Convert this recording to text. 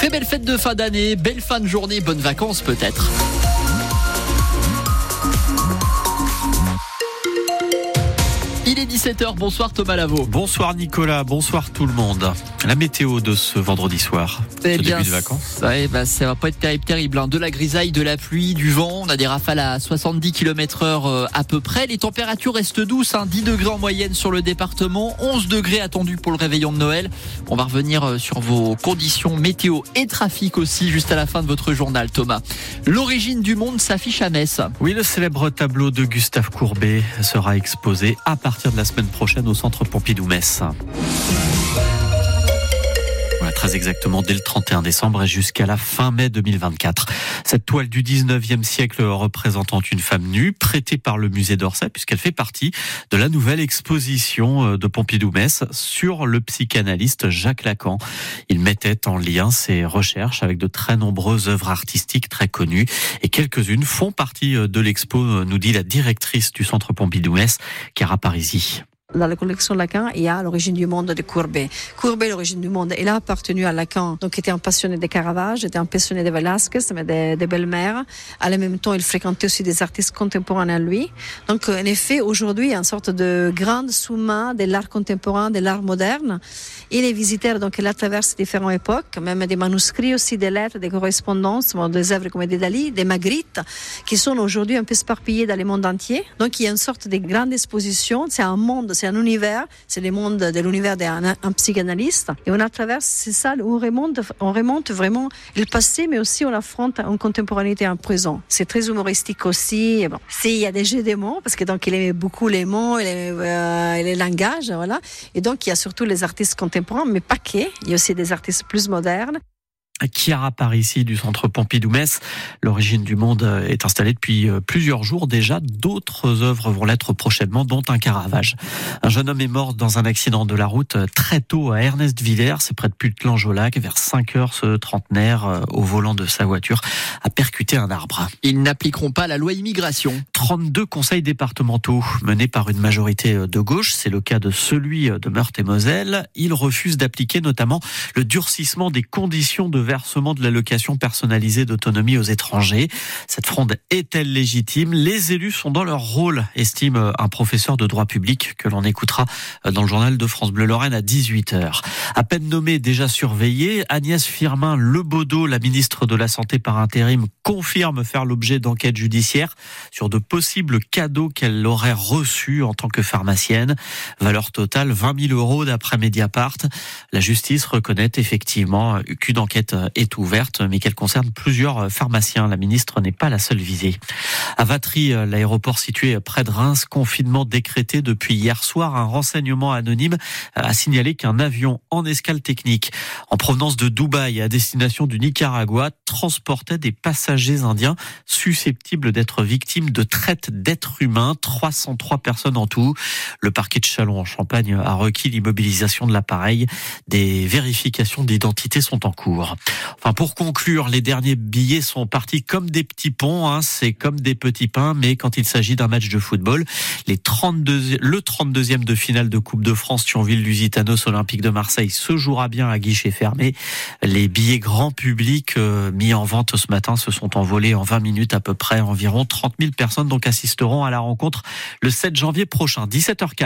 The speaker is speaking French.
Très belle fête de fin d'année, belle fin de journée, bonnes vacances peut-être. 17h, bonsoir Thomas Lavaux. Bonsoir Nicolas, bonsoir tout le monde. La météo de ce vendredi soir, Eh ce bien, début de vacances. Ouais, bah, ça va pas être terrible, terrible. hein. De la grisaille, de la pluie, du vent. On a des rafales à 70 km heure à peu près. Les températures restent douces, hein. 10 degrés en moyenne sur le département, 11 degrés attendus pour le réveillon de Noël. On va revenir euh, sur vos conditions météo et trafic aussi juste à la fin de votre journal, Thomas. L'origine du monde s'affiche à Metz. Oui, le célèbre tableau de Gustave Courbet sera exposé à partir de la semaine prochaine au centre Pompidou-Metz. Très exactement dès le 31 décembre et jusqu'à la fin mai 2024. Cette toile du 19e siècle représentant une femme nue, prêtée par le musée d'Orsay, puisqu'elle fait partie de la nouvelle exposition euh, de Pompidou-Metz sur le psychanalyste Jacques Lacan. Il mettait en lien ses recherches avec de très nombreuses œuvres artistiques très connues et quelques-unes font partie euh, de l'expo, euh, nous dit la directrice du centre Pompidou-Metz, Chiara Parisi. Dans la collection Lacan, il y a l'origine du monde de Courbet. Courbet, l'origine du monde, il a appartenu à Lacan, donc il était un passionné de Caravage, était un passionné de Velasquez, mais des de belles-mères. À la même temps, il fréquentait aussi des artistes contemporains à lui. Donc, en effet, aujourd'hui, il y a une sorte de grande sous-main de l'art contemporain, de l'art moderne. Il est visiteur, donc il a traversé différentes époques, même des manuscrits aussi, des lettres, des correspondances, des œuvres comme des Dali, des Magritte, qui sont aujourd'hui un peu éparpillées dans le monde entier. Donc, il y a une sorte de grande exposition. C'est un monde, c'est un univers, c'est le monde de l'univers d'un un psychanalyste. Et on a traversé, c'est ça, on remonte, on remonte vraiment le passé, mais aussi on affronte en contemporanéité en présent. C'est très humoristique aussi. Et bon, c'est- il y a des jeux de mots, parce que donc il aimait beaucoup les mots, aimait, euh, les langages, voilà. Et donc il y a surtout les artistes contemporains, mais pas que. Il y a aussi des artistes plus modernes. Chiara Parisi du centre Pompidou-Metz. L'origine du monde euh, est installée depuis euh, plusieurs jours déjà. D'autres œuvres vont l'être prochainement, dont un Caravage. Un jeune homme est mort dans un accident de la route euh, très tôt à Ernest Villers, c'est près de Puttelange-au-Lac. Vers 5 heures, ce trentenaire, au volant de sa voiture, a percuté un arbre. Ils n'appliqueront pas la loi immigration. 32 conseils départementaux menés par une majorité de gauche. C'est le cas de celui de Meurthe-et-Moselle. Ils refusent d'appliquer notamment le durcissement des conditions de versement de l'allocation personnalisée d'autonomie aux étrangers. Cette fronde est-elle légitime? Les élus sont dans leur rôle, estime un professeur de droit public que l'on écoutera dans le journal de France Bleu Lorraine à 18h. À peine nommée, déjà surveillée, Agnès Firmin Lebaudot, la ministre de la Santé par intérim, confirme faire l'objet d'enquêtes judiciaires sur de possibles cadeaux qu'elle aurait reçus en tant que pharmacienne. Valeur totale 20 000 euros d'après Mediapart. La justice reconnaît effectivement qu'une enquête est ouverte, mais qu'elle concerne plusieurs pharmaciens. La ministre n'est pas la seule visée. À Vatry, l'aéroport situé près de Reims, confinement décrété depuis hier soir. Un renseignement anonyme a signalé qu'un avion en escale technique en provenance de Dubaï à destination du Nicaragua transportait des passagers indiens susceptibles d'être victimes de traite d'êtres humains. 303 personnes en tout. Le parquet de Chalon en Champagne a requis l'immobilisation de l'appareil. Des vérifications d'identité sont en cours. Enfin, pour conclure, les derniers billets sont partis comme des petits ponts. Hein. C'est comme des petits pains, mais quand il s'agit d'un match de football, les 32, le 32e de finale de Coupe de France Thionville-Lusitanos Olympique de Marseille se jouera bien à guichet fermé. Les billets grand public euh, mis en vente ce matin se sont envolés en 20 minutes à peu près. Environ 30 000 personnes donc assisteront à la rencontre le 7 janvier prochain, 17h15.